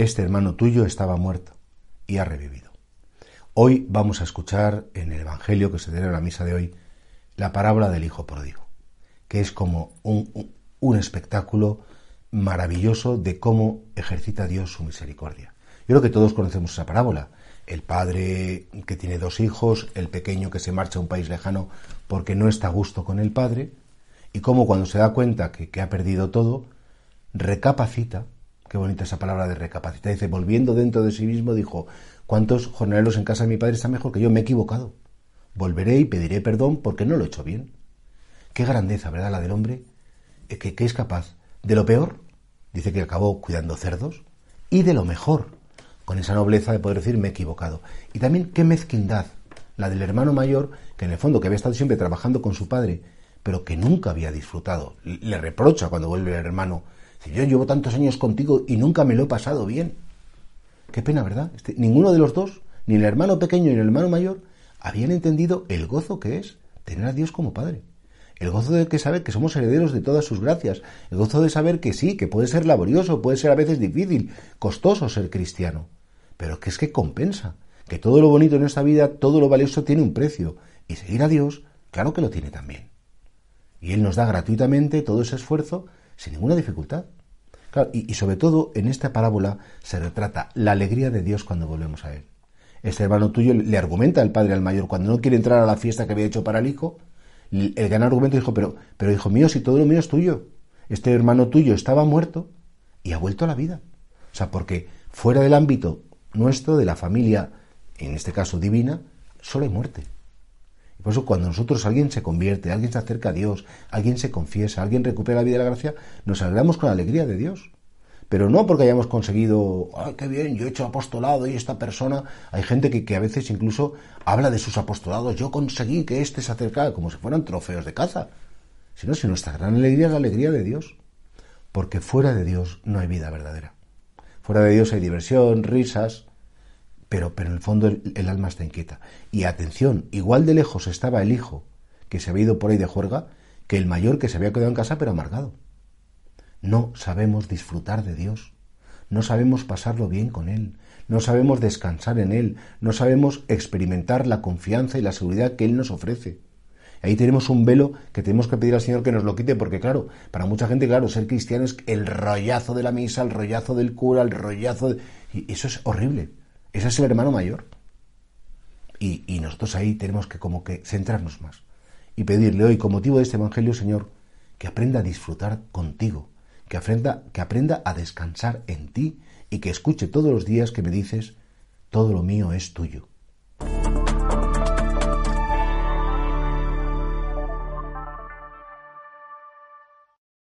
Este hermano tuyo estaba muerto y ha revivido. Hoy vamos a escuchar en el Evangelio que se en la misa de hoy la parábola del Hijo Pródigo, que es como un, un espectáculo maravilloso de cómo ejercita Dios su misericordia. Yo creo que todos conocemos esa parábola. El padre que tiene dos hijos, el pequeño que se marcha a un país lejano porque no está a gusto con el padre, y cómo cuando se da cuenta que, que ha perdido todo, recapacita Qué bonita esa palabra de recapacitar. Dice, volviendo dentro de sí mismo, dijo, ¿cuántos jornaleros en casa de mi padre están mejor que yo? Me he equivocado. Volveré y pediré perdón porque no lo he hecho bien. Qué grandeza, ¿verdad? La del hombre, eh, que, que es capaz de lo peor, dice que acabó cuidando cerdos, y de lo mejor, con esa nobleza de poder decir, me he equivocado. Y también qué mezquindad, la del hermano mayor, que en el fondo que había estado siempre trabajando con su padre, pero que nunca había disfrutado. Le reprocha cuando vuelve el hermano si yo llevo tantos años contigo y nunca me lo he pasado bien. Qué pena, ¿verdad? Este, ninguno de los dos, ni el hermano pequeño ni el hermano mayor, habían entendido el gozo que es tener a Dios como Padre. El gozo de que saber que somos herederos de todas sus gracias. El gozo de saber que sí, que puede ser laborioso, puede ser a veces difícil, costoso ser cristiano. Pero que es que compensa. Que todo lo bonito en esta vida, todo lo valioso tiene un precio. Y seguir a Dios, claro que lo tiene también. Y Él nos da gratuitamente todo ese esfuerzo sin ninguna dificultad. Claro, y, sobre todo en esta parábola se retrata la alegría de Dios cuando volvemos a Él. Este hermano tuyo le argumenta al padre al mayor cuando no quiere entrar a la fiesta que había hecho para el hijo. El gran argumento dijo, pero, pero hijo mío, si todo lo mío es tuyo. Este hermano tuyo estaba muerto y ha vuelto a la vida. O sea, porque fuera del ámbito nuestro, de la familia, en este caso divina, solo hay muerte. Por eso cuando nosotros alguien se convierte, alguien se acerca a Dios, alguien se confiesa, alguien recupera la vida de la gracia, nos alegramos con la alegría de Dios. Pero no porque hayamos conseguido, ¡ay, qué bien! Yo he hecho apostolado y esta persona. Hay gente que, que a veces incluso habla de sus apostolados. Yo conseguí que éste se acercara, como si fueran trofeos de caza. Sino si nuestra gran alegría es la alegría de Dios. Porque fuera de Dios no hay vida verdadera. Fuera de Dios hay diversión, risas, pero, pero en el fondo el, el, alma está inquieta. Y atención, igual de lejos estaba el hijo que se había ido por ahí de juerga que el mayor que se había quedado en casa pero amargado. No sabemos disfrutar de Dios, no sabemos pasarlo bien con Él, no sabemos descansar en Él, no sabemos experimentar la confianza y la seguridad que Él nos ofrece. Ahí tenemos un velo que tenemos que pedir al Señor que nos lo quite, porque claro, para mucha gente, claro, ser cristiano es el rollazo de la misa, el rollazo del cura, el rollazo de... Y eso es horrible. Ese es el hermano mayor. Y, y, nosotros ahí tenemos que como que centrarnos más y pedirle hoy, con motivo de este Evangelio, Señor, que aprenda a disfrutar contigo, que aprenda, que aprenda a descansar en ti y que escuche todos los días que me dices, todo lo mío es tuyo.